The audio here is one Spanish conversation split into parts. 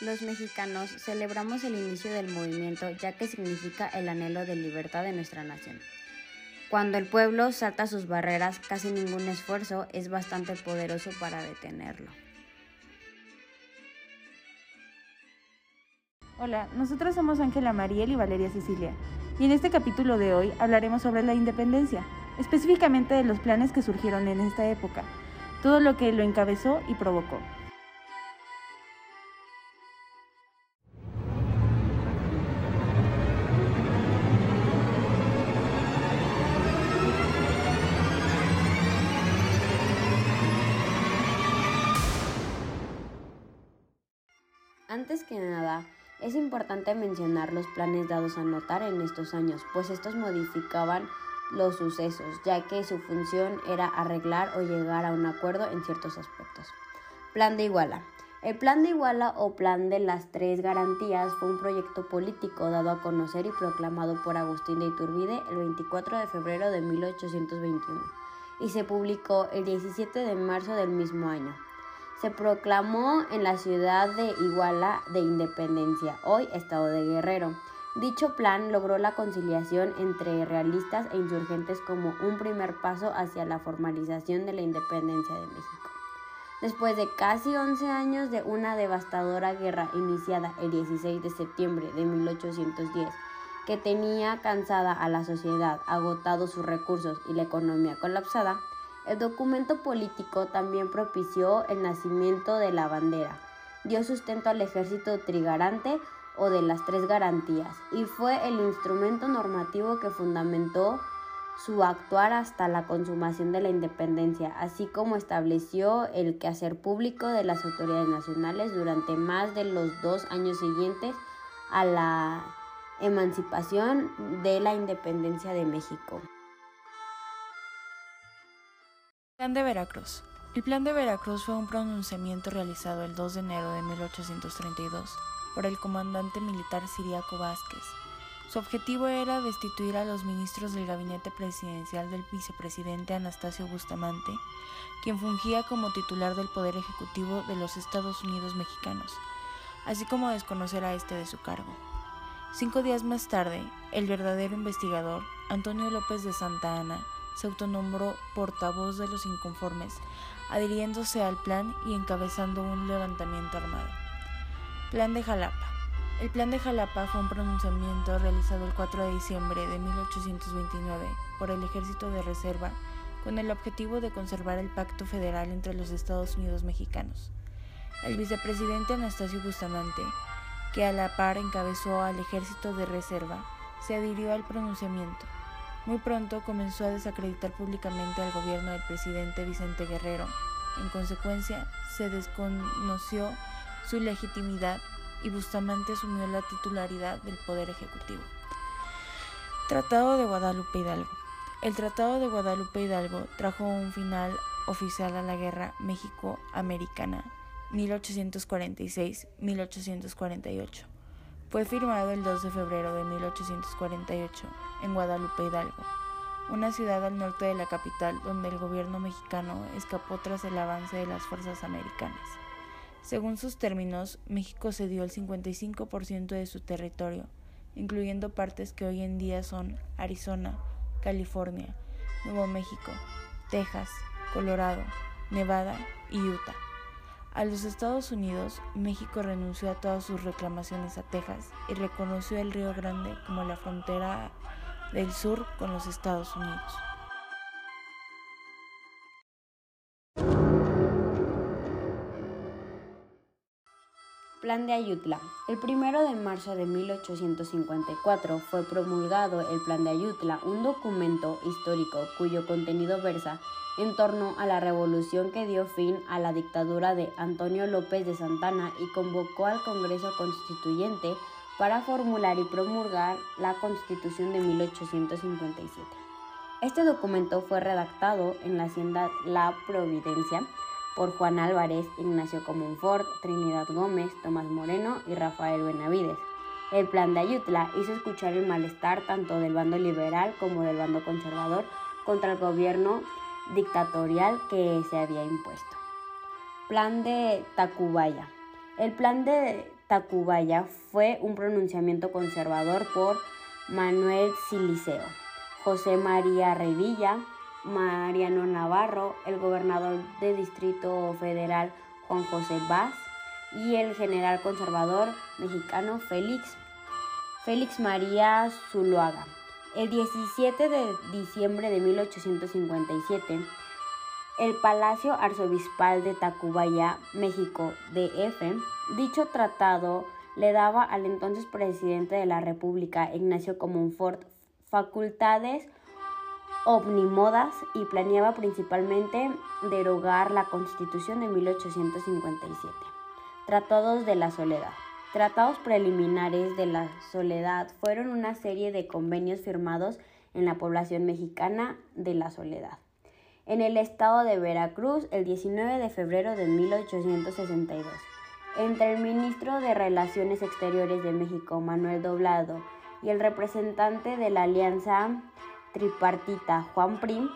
Los mexicanos celebramos el inicio del movimiento ya que significa el anhelo de libertad de nuestra nación. Cuando el pueblo salta sus barreras, casi ningún esfuerzo es bastante poderoso para detenerlo. Hola, nosotros somos Ángela Mariel y Valeria Cecilia, y en este capítulo de hoy hablaremos sobre la independencia, específicamente de los planes que surgieron en esta época, todo lo que lo encabezó y provocó. Antes que nada, es importante mencionar los planes dados a notar en estos años, pues estos modificaban los sucesos, ya que su función era arreglar o llegar a un acuerdo en ciertos aspectos. Plan de Iguala. El Plan de Iguala o Plan de las Tres Garantías fue un proyecto político dado a conocer y proclamado por Agustín de Iturbide el 24 de febrero de 1821 y se publicó el 17 de marzo del mismo año se proclamó en la ciudad de Iguala de Independencia, hoy Estado de Guerrero. Dicho plan logró la conciliación entre realistas e insurgentes como un primer paso hacia la formalización de la independencia de México. Después de casi 11 años de una devastadora guerra iniciada el 16 de septiembre de 1810, que tenía cansada a la sociedad, agotado sus recursos y la economía colapsada, el documento político también propició el nacimiento de la bandera, dio sustento al ejército trigarante o de las tres garantías y fue el instrumento normativo que fundamentó su actuar hasta la consumación de la independencia, así como estableció el quehacer público de las autoridades nacionales durante más de los dos años siguientes a la emancipación de la independencia de México. Plan de Veracruz. El Plan de Veracruz fue un pronunciamiento realizado el 2 de enero de 1832 por el comandante militar Siriaco Vázquez. Su objetivo era destituir a los ministros del gabinete presidencial del vicepresidente Anastasio Bustamante, quien fungía como titular del Poder Ejecutivo de los Estados Unidos mexicanos, así como desconocer a este de su cargo. Cinco días más tarde, el verdadero investigador, Antonio López de Santa Ana, se autonombró portavoz de los inconformes, adhiriéndose al plan y encabezando un levantamiento armado. Plan de Jalapa. El Plan de Jalapa fue un pronunciamiento realizado el 4 de diciembre de 1829 por el Ejército de Reserva con el objetivo de conservar el pacto federal entre los Estados Unidos mexicanos. El vicepresidente Anastasio Bustamante, que a la par encabezó al Ejército de Reserva, se adhirió al pronunciamiento. Muy pronto comenzó a desacreditar públicamente al gobierno del presidente Vicente Guerrero. En consecuencia, se desconoció su legitimidad y Bustamante asumió la titularidad del Poder Ejecutivo. Tratado de Guadalupe Hidalgo. El Tratado de Guadalupe Hidalgo trajo un final oficial a la Guerra México-Americana 1846-1848 fue firmado el 2 de febrero de 1848 en Guadalupe Hidalgo, una ciudad al norte de la capital donde el gobierno mexicano escapó tras el avance de las fuerzas americanas. Según sus términos, México cedió el 55% de su territorio, incluyendo partes que hoy en día son Arizona, California, Nuevo México, Texas, Colorado, Nevada y Utah. A los Estados Unidos, México renunció a todas sus reclamaciones a Texas y reconoció el Río Grande como la frontera del sur con los Estados Unidos. Plan de Ayutla. El 1 de marzo de 1854 fue promulgado el Plan de Ayutla, un documento histórico cuyo contenido versa en torno a la revolución que dio fin a la dictadura de Antonio López de Santana y convocó al Congreso Constituyente para formular y promulgar la Constitución de 1857. Este documento fue redactado en la hacienda La Providencia por Juan Álvarez, Ignacio Comonfort, Trinidad Gómez, Tomás Moreno y Rafael Benavides. El plan de Ayutla hizo escuchar el malestar tanto del bando liberal como del bando conservador contra el gobierno dictatorial que se había impuesto. Plan de Tacubaya. El plan de Tacubaya fue un pronunciamiento conservador por Manuel Siliceo, José María Revilla, Mariano Navarro, el gobernador de Distrito Federal Juan José Vaz y el general conservador mexicano Félix, María Zuluaga. El 17 de diciembre de 1857, el Palacio Arzobispal de Tacubaya, México, DF, dicho tratado le daba al entonces presidente de la República, Ignacio Comonfort, facultades omnimodas y planeaba principalmente derogar la Constitución de 1857. Tratados de la Soledad. Tratados preliminares de la Soledad fueron una serie de convenios firmados en la población mexicana de la Soledad. En el estado de Veracruz, el 19 de febrero de 1862, entre el ministro de Relaciones Exteriores de México, Manuel Doblado, y el representante de la Alianza Tripartita, Juan Prim,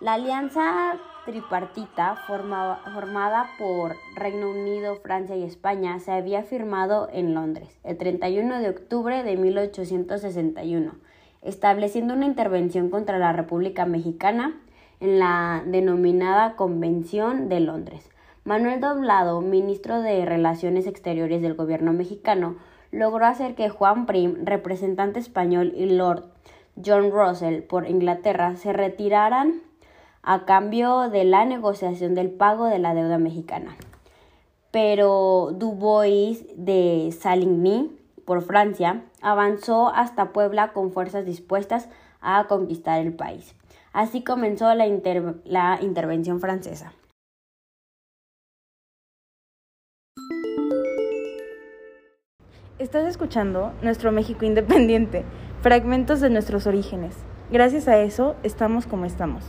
la alianza tripartita formada por Reino Unido, Francia y España se había firmado en Londres el 31 de octubre de 1861, estableciendo una intervención contra la República Mexicana en la denominada Convención de Londres. Manuel Doblado, ministro de Relaciones Exteriores del gobierno mexicano, logró hacer que Juan Prim, representante español, y Lord John Russell por Inglaterra se retiraran a cambio de la negociación del pago de la deuda mexicana. Pero Dubois de Saligny, por Francia, avanzó hasta Puebla con fuerzas dispuestas a conquistar el país. Así comenzó la, la intervención francesa. Estás escuchando Nuestro México Independiente, fragmentos de nuestros orígenes. Gracias a eso estamos como estamos.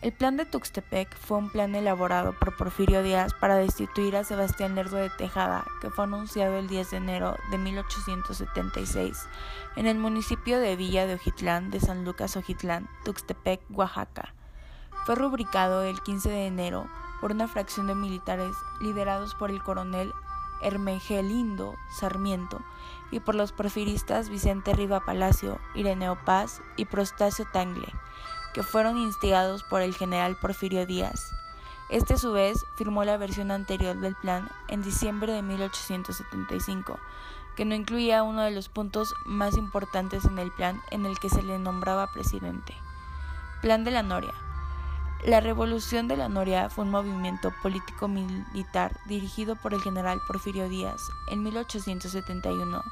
El Plan de Tuxtepec fue un plan elaborado por Porfirio Díaz para destituir a Sebastián Lerdo de Tejada, que fue anunciado el 10 de enero de 1876 en el municipio de Villa de Ojitlán de San Lucas Ojitlán, Tuxtepec, Oaxaca. Fue rubricado el 15 de enero por una fracción de militares liderados por el coronel Hermegelindo Sarmiento y por los porfiristas Vicente Riva Palacio, Ireneo Paz y Prostacio Tangle que fueron instigados por el general Porfirio Díaz. Este a su vez firmó la versión anterior del plan en diciembre de 1875, que no incluía uno de los puntos más importantes en el plan en el que se le nombraba presidente. Plan de la Noria. La Revolución de la Noria fue un movimiento político-militar dirigido por el general Porfirio Díaz en 1871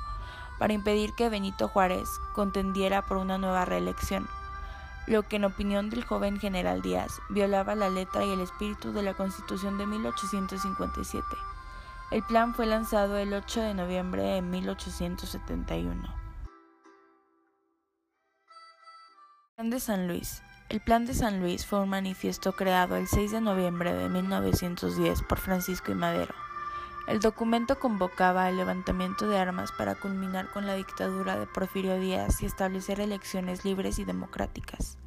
para impedir que Benito Juárez contendiera por una nueva reelección lo que en opinión del joven general Díaz violaba la letra y el espíritu de la Constitución de 1857. El plan fue lanzado el 8 de noviembre de 1871. Plan de San Luis. El Plan de San Luis fue un manifiesto creado el 6 de noviembre de 1910 por Francisco y Madero. El documento convocaba el levantamiento de armas para culminar con la dictadura de Porfirio Díaz y establecer elecciones libres y democráticas.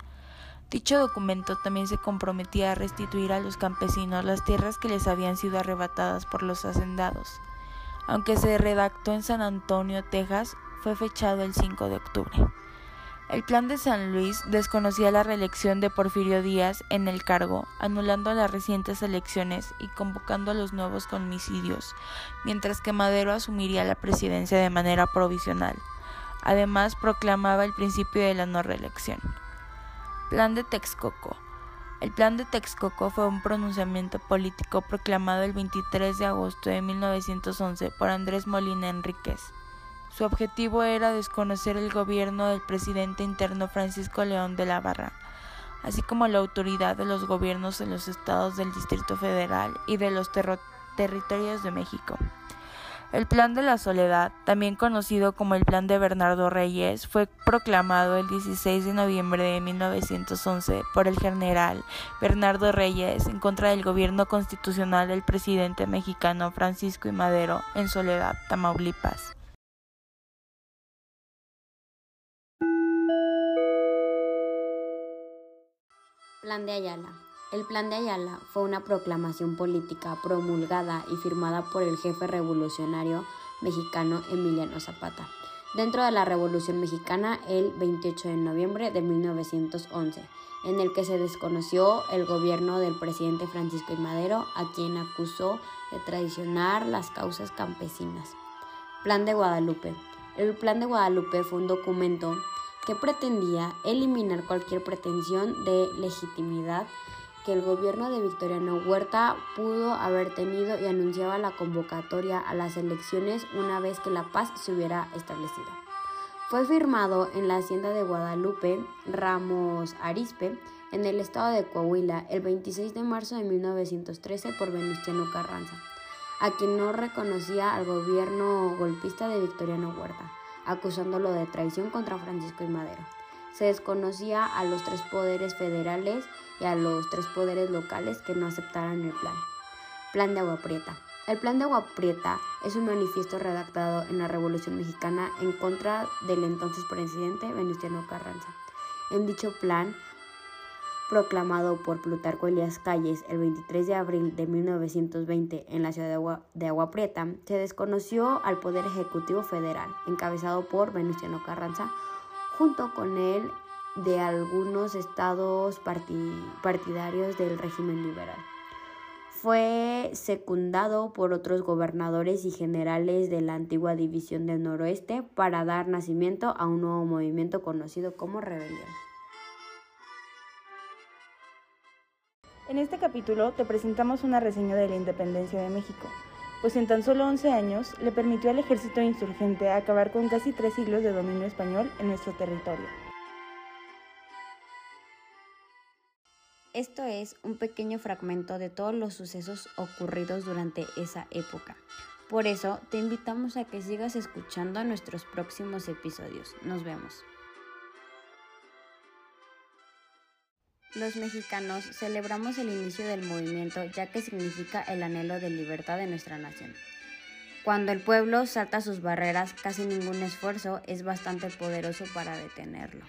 Dicho documento también se comprometía a restituir a los campesinos las tierras que les habían sido arrebatadas por los hacendados. Aunque se redactó en San Antonio, Texas, fue fechado el 5 de octubre. El plan de San Luis desconocía la reelección de Porfirio Díaz en el cargo, anulando las recientes elecciones y convocando a los nuevos comicidios, mientras que Madero asumiría la presidencia de manera provisional. Además, proclamaba el principio de la no reelección. Plan de Texcoco. El Plan de Texcoco fue un pronunciamiento político proclamado el 23 de agosto de 1911 por Andrés Molina Enríquez. Su objetivo era desconocer el gobierno del presidente interno Francisco León de la Barra, así como la autoridad de los gobiernos en los estados del Distrito Federal y de los territorios de México. El Plan de la Soledad, también conocido como el Plan de Bernardo Reyes, fue proclamado el 16 de noviembre de 1911 por el general Bernardo Reyes en contra del gobierno constitucional del presidente mexicano Francisco I. Madero en Soledad, Tamaulipas. Plan de Ayala. El Plan de Ayala fue una proclamación política promulgada y firmada por el jefe revolucionario mexicano Emiliano Zapata dentro de la Revolución Mexicana el 28 de noviembre de 1911, en el que se desconoció el gobierno del presidente Francisco I. Madero, a quien acusó de traicionar las causas campesinas. Plan de Guadalupe. El Plan de Guadalupe fue un documento que pretendía eliminar cualquier pretensión de legitimidad que el gobierno de Victoriano Huerta pudo haber tenido y anunciaba la convocatoria a las elecciones una vez que la paz se hubiera establecido. Fue firmado en la hacienda de Guadalupe Ramos Arispe, en el estado de Coahuila, el 26 de marzo de 1913 por Venustiano Carranza, a quien no reconocía al gobierno golpista de Victoriano Huerta acusándolo de traición contra Francisco y Madero. Se desconocía a los tres poderes federales y a los tres poderes locales que no aceptaran el plan. Plan de Agua Prieta. El Plan de Agua Prieta es un manifiesto redactado en la Revolución Mexicana en contra del entonces presidente Venustiano Carranza. En dicho plan proclamado por Plutarco Elías Calles el 23 de abril de 1920 en la ciudad de Agua, Prieta, se desconoció al Poder Ejecutivo Federal, encabezado por Venustiano Carranza, junto con él de algunos estados partidarios del régimen liberal. Fue secundado por otros gobernadores y generales de la antigua División del Noroeste para dar nacimiento a un nuevo movimiento conocido como rebelión. En este capítulo te presentamos una reseña de la independencia de México, pues en tan solo 11 años le permitió al ejército insurgente acabar con casi tres siglos de dominio español en nuestro territorio. Esto es un pequeño fragmento de todos los sucesos ocurridos durante esa época. Por eso te invitamos a que sigas escuchando nuestros próximos episodios. Nos vemos. Los mexicanos celebramos el inicio del movimiento ya que significa el anhelo de libertad de nuestra nación. Cuando el pueblo salta sus barreras, casi ningún esfuerzo es bastante poderoso para detenerlo.